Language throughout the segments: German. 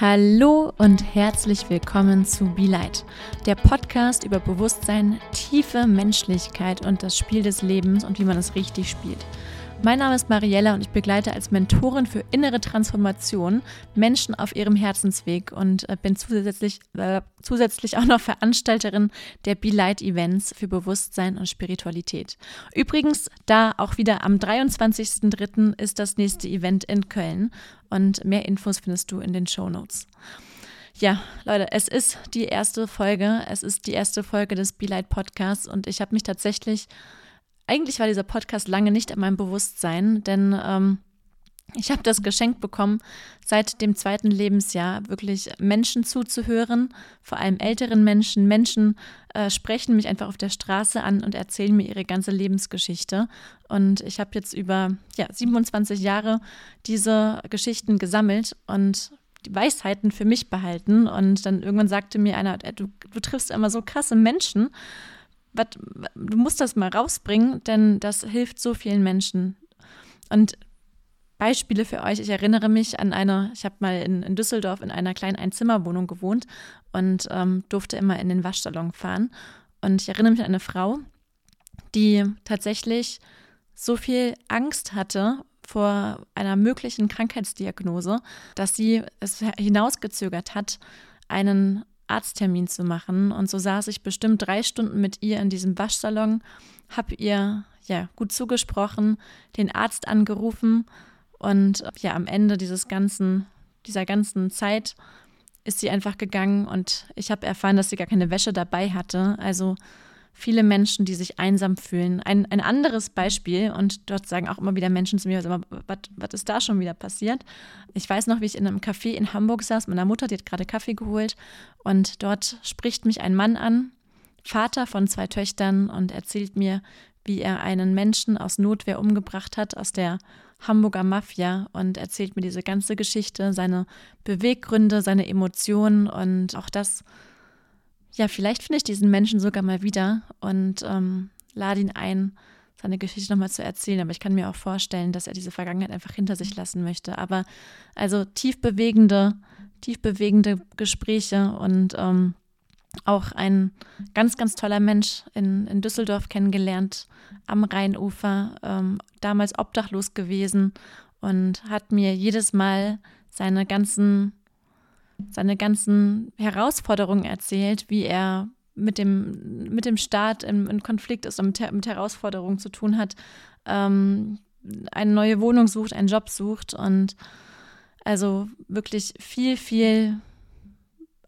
Hallo und herzlich willkommen zu Be Light, der Podcast über Bewusstsein, tiefe Menschlichkeit und das Spiel des Lebens und wie man es richtig spielt. Mein Name ist Mariella und ich begleite als Mentorin für innere Transformation Menschen auf ihrem Herzensweg und äh, bin zusätzlich, äh, zusätzlich auch noch Veranstalterin der Be Light Events für Bewusstsein und Spiritualität. Übrigens, da auch wieder am 23.03. ist das nächste Event in Köln und mehr Infos findest du in den Show Notes. Ja, Leute, es ist die erste Folge. Es ist die erste Folge des Be Light Podcasts und ich habe mich tatsächlich eigentlich war dieser Podcast lange nicht in meinem Bewusstsein, denn ähm, ich habe das Geschenk bekommen, seit dem zweiten Lebensjahr wirklich Menschen zuzuhören, vor allem älteren Menschen. Menschen äh, sprechen mich einfach auf der Straße an und erzählen mir ihre ganze Lebensgeschichte. Und ich habe jetzt über ja, 27 Jahre diese Geschichten gesammelt und die Weisheiten für mich behalten. Und dann irgendwann sagte mir einer, äh, du, du triffst immer so krasse Menschen du musst das mal rausbringen, denn das hilft so vielen Menschen. Und Beispiele für euch. Ich erinnere mich an eine, ich habe mal in, in, Düsseldorf in einer kleinen Einzimmerwohnung gewohnt und ähm, durfte immer in den Waschsalon fahren. Und ich erinnere mich an eine Frau, die tatsächlich so viel Angst hatte vor einer möglichen Krankheitsdiagnose, dass sie es hinausgezögert hat, einen Arzttermin zu machen. Und so saß ich bestimmt drei Stunden mit ihr in diesem Waschsalon, habe ihr ja gut zugesprochen, den Arzt angerufen und ja am Ende dieses ganzen dieser ganzen Zeit ist sie einfach gegangen und ich habe erfahren, dass sie gar keine Wäsche dabei hatte. Also viele Menschen, die sich einsam fühlen. Ein, ein anderes Beispiel, und dort sagen auch immer wieder Menschen zu mir, was ist da schon wieder passiert? Ich weiß noch, wie ich in einem Café in Hamburg saß, meiner Mutter, die hat gerade Kaffee geholt, und dort spricht mich ein Mann an, Vater von zwei Töchtern, und erzählt mir, wie er einen Menschen aus Notwehr umgebracht hat, aus der Hamburger Mafia, und erzählt mir diese ganze Geschichte, seine Beweggründe, seine Emotionen und auch das, ja, vielleicht finde ich diesen Menschen sogar mal wieder und ähm, lade ihn ein, seine Geschichte nochmal zu erzählen. Aber ich kann mir auch vorstellen, dass er diese Vergangenheit einfach hinter sich lassen möchte. Aber also tief bewegende, tief bewegende Gespräche und ähm, auch ein ganz, ganz toller Mensch in, in Düsseldorf kennengelernt, am Rheinufer, ähm, damals obdachlos gewesen und hat mir jedes Mal seine ganzen seine ganzen Herausforderungen erzählt, wie er mit dem, mit dem Staat im, in Konflikt ist und mit, mit Herausforderungen zu tun hat, ähm, eine neue Wohnung sucht, einen Job sucht und also wirklich viel, viel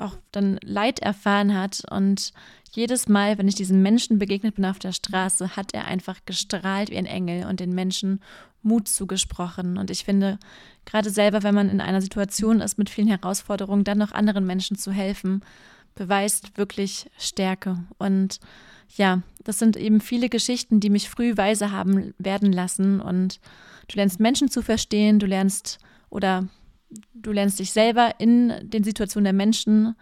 auch dann Leid erfahren hat und jedes Mal, wenn ich diesem Menschen begegnet bin auf der Straße, hat er einfach gestrahlt wie ein Engel und den Menschen Mut zugesprochen. Und ich finde, gerade selber, wenn man in einer Situation ist mit vielen Herausforderungen, dann noch anderen Menschen zu helfen, beweist wirklich Stärke. Und ja, das sind eben viele Geschichten, die mich früh weise haben werden lassen. Und du lernst Menschen zu verstehen, du lernst oder du lernst dich selber in den Situationen der Menschen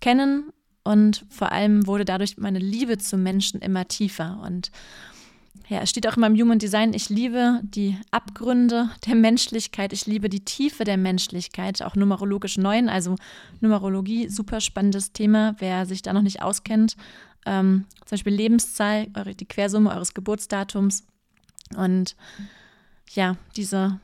kennen und vor allem wurde dadurch meine Liebe zu Menschen immer tiefer. Und ja, es steht auch in meinem Human Design, ich liebe die Abgründe der Menschlichkeit, ich liebe die Tiefe der Menschlichkeit, auch numerologisch neun, also Numerologie, super spannendes Thema, wer sich da noch nicht auskennt. Ähm, zum Beispiel Lebenszahl, die Quersumme eures Geburtsdatums. Und ja, diese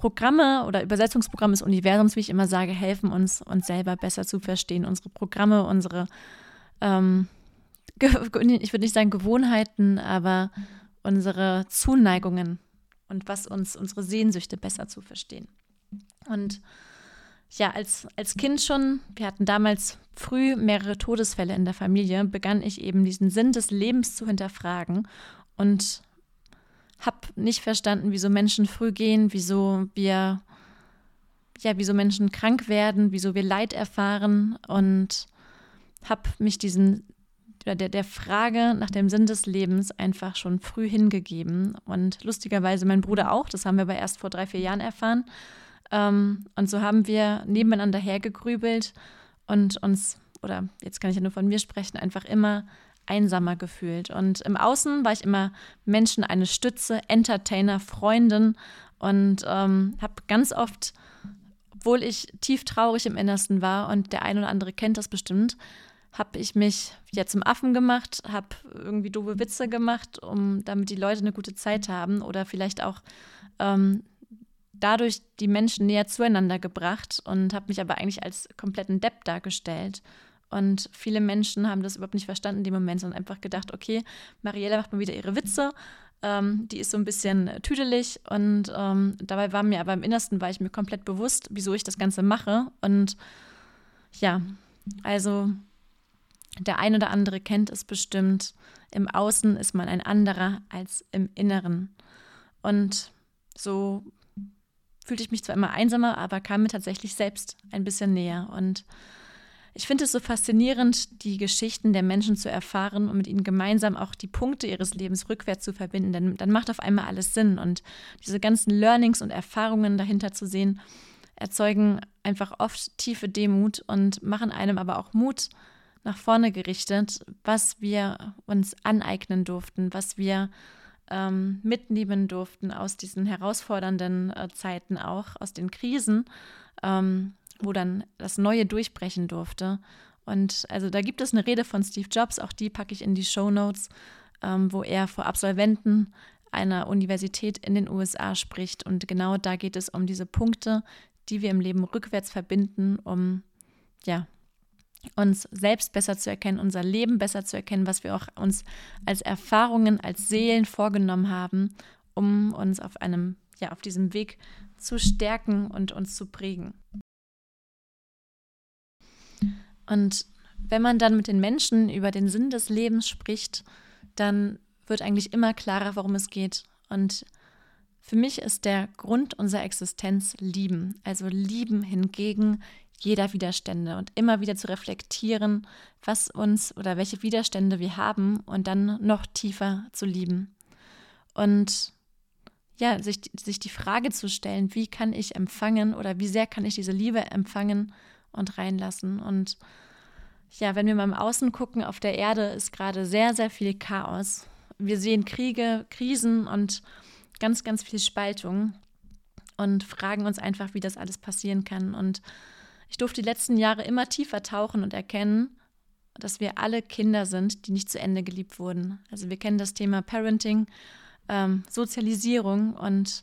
Programme oder Übersetzungsprogramme des Universums, wie ich immer sage, helfen uns, uns selber besser zu verstehen. Unsere Programme, unsere, ähm, ich würde nicht sagen Gewohnheiten, aber unsere Zuneigungen und was uns, unsere Sehnsüchte besser zu verstehen. Und ja, als, als Kind schon, wir hatten damals früh mehrere Todesfälle in der Familie, begann ich eben diesen Sinn des Lebens zu hinterfragen und habe nicht verstanden, wieso Menschen früh gehen, wieso wir, ja, wieso Menschen krank werden, wieso wir Leid erfahren und habe mich diesen der, der Frage nach dem Sinn des Lebens einfach schon früh hingegeben. Und lustigerweise mein Bruder auch, das haben wir aber erst vor drei, vier Jahren erfahren. Ähm, und so haben wir nebeneinander hergegrübelt und uns, oder jetzt kann ich ja nur von mir sprechen, einfach immer einsamer gefühlt. Und im Außen war ich immer Menschen eine Stütze, Entertainer, Freundin und ähm, habe ganz oft, obwohl ich tief traurig im Innersten war und der ein oder andere kennt das bestimmt, habe ich mich ja zum Affen gemacht, habe irgendwie doofe Witze gemacht, um damit die Leute eine gute Zeit haben oder vielleicht auch ähm, dadurch die Menschen näher zueinander gebracht und habe mich aber eigentlich als kompletten Depp dargestellt. Und viele Menschen haben das überhaupt nicht verstanden in dem Moment, sondern einfach gedacht, okay, Mariella macht mal wieder ihre Witze, ähm, die ist so ein bisschen tüdelig und ähm, dabei war mir aber im Innersten war ich mir komplett bewusst, wieso ich das Ganze mache. Und ja, also der ein oder andere kennt es bestimmt. Im Außen ist man ein anderer als im Inneren. Und so fühlte ich mich zwar immer einsamer, aber kam mir tatsächlich selbst ein bisschen näher. Und ich finde es so faszinierend, die Geschichten der Menschen zu erfahren und mit ihnen gemeinsam auch die Punkte ihres Lebens rückwärts zu verbinden. Denn dann macht auf einmal alles Sinn. Und diese ganzen Learnings und Erfahrungen dahinter zu sehen, erzeugen einfach oft tiefe Demut und machen einem aber auch Mut nach vorne gerichtet, was wir uns aneignen durften, was wir ähm, mitnehmen durften aus diesen herausfordernden äh, Zeiten auch, aus den Krisen. Ähm, wo dann das Neue durchbrechen durfte. Und also da gibt es eine Rede von Steve Jobs, auch die packe ich in die Show Notes, ähm, wo er vor Absolventen einer Universität in den USA spricht. Und genau da geht es um diese Punkte, die wir im Leben rückwärts verbinden, um ja, uns selbst besser zu erkennen, unser Leben besser zu erkennen, was wir auch uns als Erfahrungen, als Seelen vorgenommen haben, um uns auf einem, ja, auf diesem Weg zu stärken und uns zu prägen. Und wenn man dann mit den Menschen über den Sinn des Lebens spricht, dann wird eigentlich immer klarer, worum es geht. Und für mich ist der Grund unserer Existenz lieben. Also lieben hingegen jeder Widerstände und immer wieder zu reflektieren, was uns oder welche Widerstände wir haben und dann noch tiefer zu lieben. Und ja, sich, sich die Frage zu stellen, wie kann ich empfangen oder wie sehr kann ich diese Liebe empfangen und reinlassen. Und ja, wenn wir mal im Außen gucken, auf der Erde ist gerade sehr, sehr viel Chaos. Wir sehen Kriege, Krisen und ganz, ganz viel Spaltung und fragen uns einfach, wie das alles passieren kann. Und ich durfte die letzten Jahre immer tiefer tauchen und erkennen, dass wir alle Kinder sind, die nicht zu Ende geliebt wurden. Also wir kennen das Thema Parenting, ähm, Sozialisierung und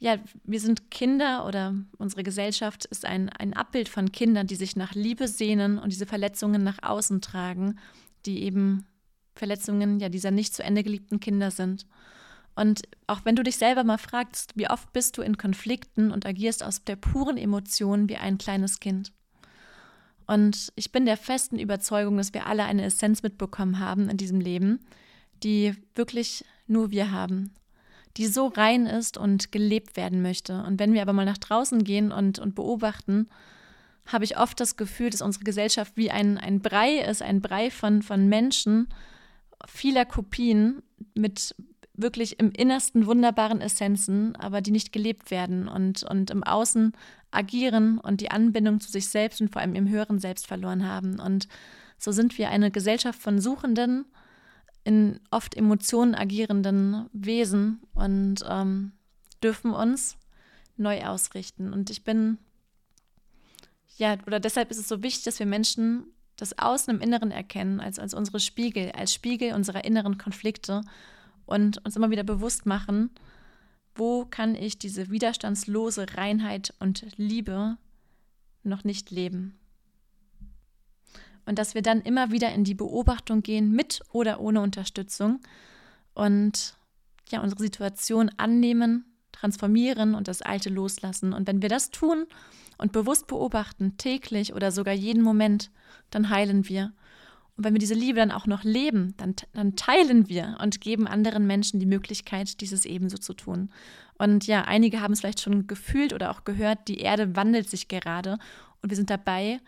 ja, wir sind Kinder oder unsere Gesellschaft ist ein, ein Abbild von Kindern, die sich nach Liebe sehnen und diese Verletzungen nach außen tragen, die eben Verletzungen ja dieser nicht zu Ende geliebten Kinder sind. Und auch wenn du dich selber mal fragst, wie oft bist du in Konflikten und agierst aus der puren Emotion wie ein kleines Kind. Und ich bin der festen Überzeugung, dass wir alle eine Essenz mitbekommen haben in diesem Leben, die wirklich nur wir haben die so rein ist und gelebt werden möchte. Und wenn wir aber mal nach draußen gehen und, und beobachten, habe ich oft das Gefühl, dass unsere Gesellschaft wie ein, ein Brei ist, ein Brei von, von Menschen, vieler Kopien mit wirklich im Innersten wunderbaren Essenzen, aber die nicht gelebt werden und, und im Außen agieren und die Anbindung zu sich selbst und vor allem im höheren Selbst verloren haben. Und so sind wir eine Gesellschaft von Suchenden, in oft Emotionen agierenden Wesen und ähm, dürfen uns neu ausrichten. Und ich bin, ja, oder deshalb ist es so wichtig, dass wir Menschen das Außen im Inneren erkennen, als, als unsere Spiegel, als Spiegel unserer inneren Konflikte und uns immer wieder bewusst machen, wo kann ich diese widerstandslose Reinheit und Liebe noch nicht leben und dass wir dann immer wieder in die Beobachtung gehen, mit oder ohne Unterstützung und ja, unsere Situation annehmen, transformieren und das Alte loslassen. Und wenn wir das tun und bewusst beobachten, täglich oder sogar jeden Moment, dann heilen wir. Und wenn wir diese Liebe dann auch noch leben, dann, dann teilen wir und geben anderen Menschen die Möglichkeit, dieses ebenso zu tun. Und ja, einige haben es vielleicht schon gefühlt oder auch gehört, die Erde wandelt sich gerade und wir sind dabei,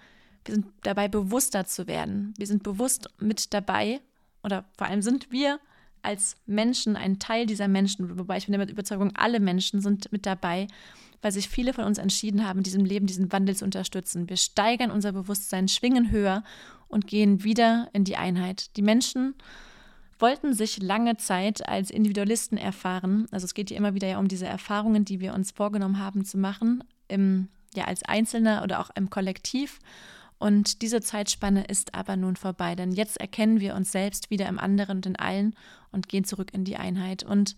wir sind dabei, bewusster zu werden. Wir sind bewusst mit dabei oder vor allem sind wir als Menschen ein Teil dieser Menschen, wobei ich bin der Überzeugung, alle Menschen sind mit dabei, weil sich viele von uns entschieden haben, diesem Leben diesen Wandel zu unterstützen. Wir steigern unser Bewusstsein, schwingen höher und gehen wieder in die Einheit. Die Menschen wollten sich lange Zeit als Individualisten erfahren. Also es geht hier immer wieder ja um diese Erfahrungen, die wir uns vorgenommen haben zu machen im ja als Einzelner oder auch im Kollektiv. Und diese Zeitspanne ist aber nun vorbei, denn jetzt erkennen wir uns selbst wieder im anderen und in allen und gehen zurück in die Einheit. Und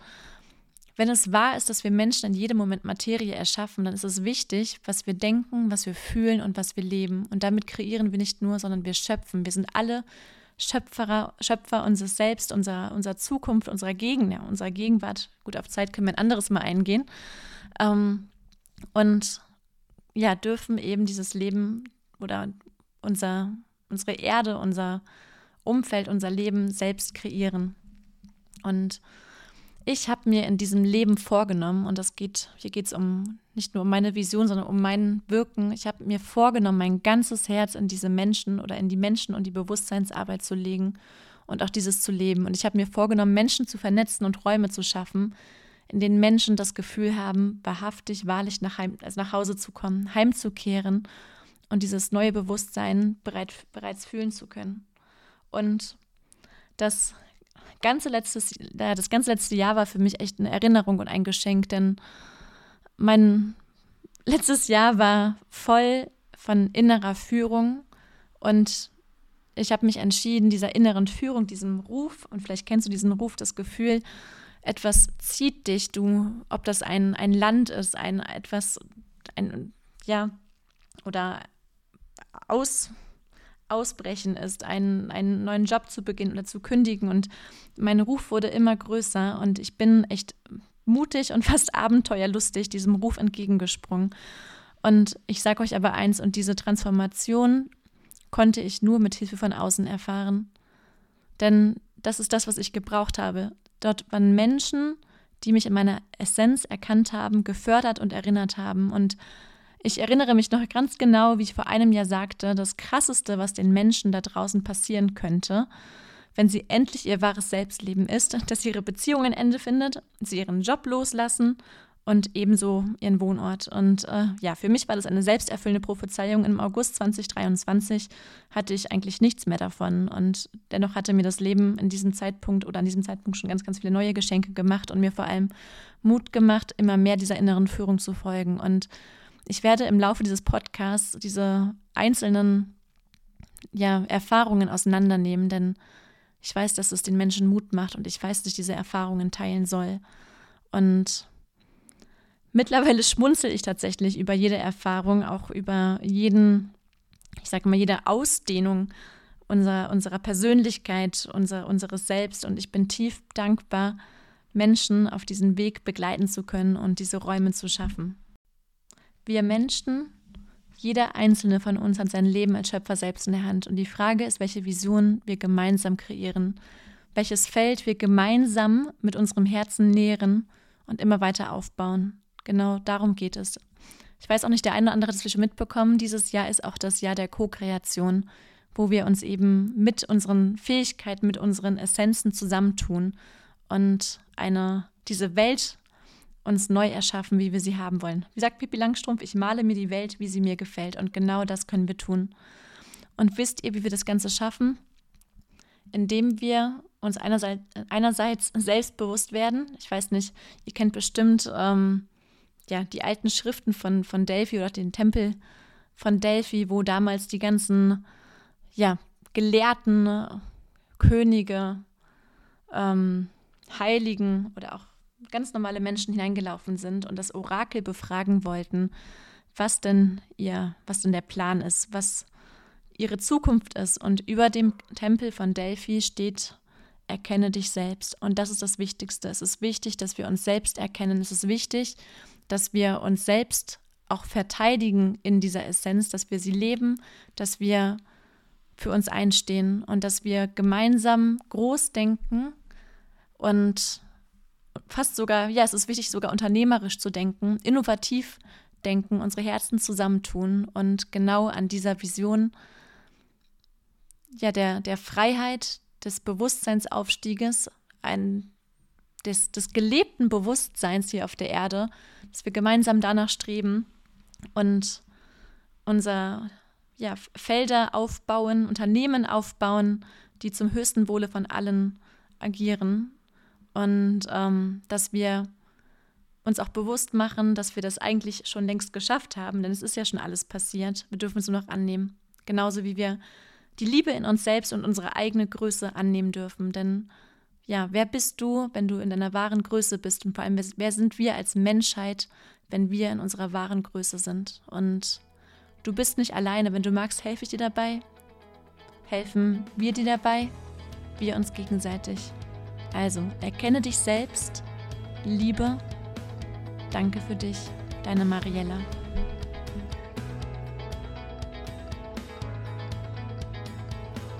wenn es wahr ist, dass wir Menschen in jedem Moment Materie erschaffen, dann ist es wichtig, was wir denken, was wir fühlen und was wir leben. Und damit kreieren wir nicht nur, sondern wir schöpfen. Wir sind alle Schöpfer, Schöpfer unseres Selbst, unserer, unserer Zukunft, unserer Gegend, ja, unserer Gegenwart. Gut, auf Zeit können wir ein anderes Mal eingehen. Ähm, und ja, dürfen eben dieses Leben oder unser, unsere Erde, unser Umfeld, unser Leben selbst kreieren. Und ich habe mir in diesem Leben vorgenommen, und das geht, hier geht es um nicht nur um meine Vision, sondern um mein Wirken. Ich habe mir vorgenommen, mein ganzes Herz in diese Menschen oder in die Menschen und die Bewusstseinsarbeit zu legen und auch dieses zu leben. Und ich habe mir vorgenommen, Menschen zu vernetzen und Räume zu schaffen, in denen Menschen das Gefühl haben, wahrhaftig, wahrlich nach, heim, also nach Hause zu kommen, heimzukehren und dieses neue Bewusstsein bereit, bereits fühlen zu können. Und das ganze letztes, das ganze letzte Jahr war für mich echt eine Erinnerung und ein Geschenk, denn mein letztes Jahr war voll von innerer Führung und ich habe mich entschieden, dieser inneren Führung, diesem Ruf, und vielleicht kennst du diesen Ruf, das Gefühl, etwas zieht dich, du, ob das ein, ein Land ist, ein etwas, ein, ja, oder aus, Ausbrechen ist, einen, einen neuen Job zu beginnen oder zu kündigen. Und mein Ruf wurde immer größer und ich bin echt mutig und fast abenteuerlustig diesem Ruf entgegengesprungen. Und ich sage euch aber eins, und diese Transformation konnte ich nur mit Hilfe von außen erfahren. Denn das ist das, was ich gebraucht habe. Dort waren Menschen, die mich in meiner Essenz erkannt haben, gefördert und erinnert haben. Und ich erinnere mich noch ganz genau, wie ich vor einem Jahr sagte, das Krasseste, was den Menschen da draußen passieren könnte, wenn sie endlich ihr wahres Selbstleben ist, dass ihre Beziehung ein Ende findet, sie ihren Job loslassen und ebenso ihren Wohnort. Und äh, ja, für mich war das eine selbsterfüllende Prophezeiung. Im August 2023 hatte ich eigentlich nichts mehr davon. Und dennoch hatte mir das Leben in diesem Zeitpunkt oder an diesem Zeitpunkt schon ganz, ganz viele neue Geschenke gemacht und mir vor allem Mut gemacht, immer mehr dieser inneren Führung zu folgen. Und ich werde im Laufe dieses Podcasts diese einzelnen ja, Erfahrungen auseinandernehmen, denn ich weiß, dass es den Menschen Mut macht und ich weiß, dass ich diese Erfahrungen teilen soll. Und mittlerweile schmunzel ich tatsächlich über jede Erfahrung, auch über jeden, ich sage mal, jede Ausdehnung unserer, unserer Persönlichkeit, unser, unseres Selbst. Und ich bin tief dankbar, Menschen auf diesem Weg begleiten zu können und diese Räume zu schaffen. Wir Menschen, jeder einzelne von uns hat sein Leben als Schöpfer selbst in der Hand. Und die Frage ist, welche Vision wir gemeinsam kreieren, welches Feld wir gemeinsam mit unserem Herzen nähren und immer weiter aufbauen. Genau darum geht es. Ich weiß auch nicht, der eine oder andere hat es schon mitbekommen. Dieses Jahr ist auch das Jahr der Co-Kreation, wo wir uns eben mit unseren Fähigkeiten, mit unseren Essenzen zusammentun und eine, diese Welt uns neu erschaffen, wie wir sie haben wollen. Wie sagt Pippi Langstrumpf, ich male mir die Welt, wie sie mir gefällt. Und genau das können wir tun. Und wisst ihr, wie wir das Ganze schaffen? Indem wir uns einerseits, einerseits selbstbewusst werden. Ich weiß nicht, ihr kennt bestimmt ähm, ja, die alten Schriften von, von Delphi oder den Tempel von Delphi, wo damals die ganzen ja, Gelehrten, Könige, ähm, Heiligen oder auch ganz normale Menschen hineingelaufen sind und das Orakel befragen wollten, was denn ihr, was denn der Plan ist, was ihre Zukunft ist. Und über dem Tempel von Delphi steht, erkenne dich selbst. Und das ist das Wichtigste. Es ist wichtig, dass wir uns selbst erkennen. Es ist wichtig, dass wir uns selbst auch verteidigen in dieser Essenz, dass wir sie leben, dass wir für uns einstehen und dass wir gemeinsam groß denken und fast sogar, ja, es ist wichtig, sogar unternehmerisch zu denken, innovativ denken, unsere Herzen zusammentun und genau an dieser Vision ja, der, der Freiheit, des Bewusstseinsaufstieges, ein, des, des gelebten Bewusstseins hier auf der Erde, dass wir gemeinsam danach streben und unser ja, Felder aufbauen, Unternehmen aufbauen, die zum höchsten Wohle von allen agieren und ähm, dass wir uns auch bewusst machen, dass wir das eigentlich schon längst geschafft haben, denn es ist ja schon alles passiert. Wir dürfen es nur noch annehmen. Genauso wie wir die Liebe in uns selbst und unsere eigene Größe annehmen dürfen. Denn ja, wer bist du, wenn du in deiner wahren Größe bist? Und vor allem, wer sind wir als Menschheit, wenn wir in unserer wahren Größe sind? Und du bist nicht alleine. Wenn du magst, helfe ich dir dabei. Helfen wir dir dabei, wir uns gegenseitig. Also, erkenne dich selbst, liebe. Danke für dich, deine Mariella.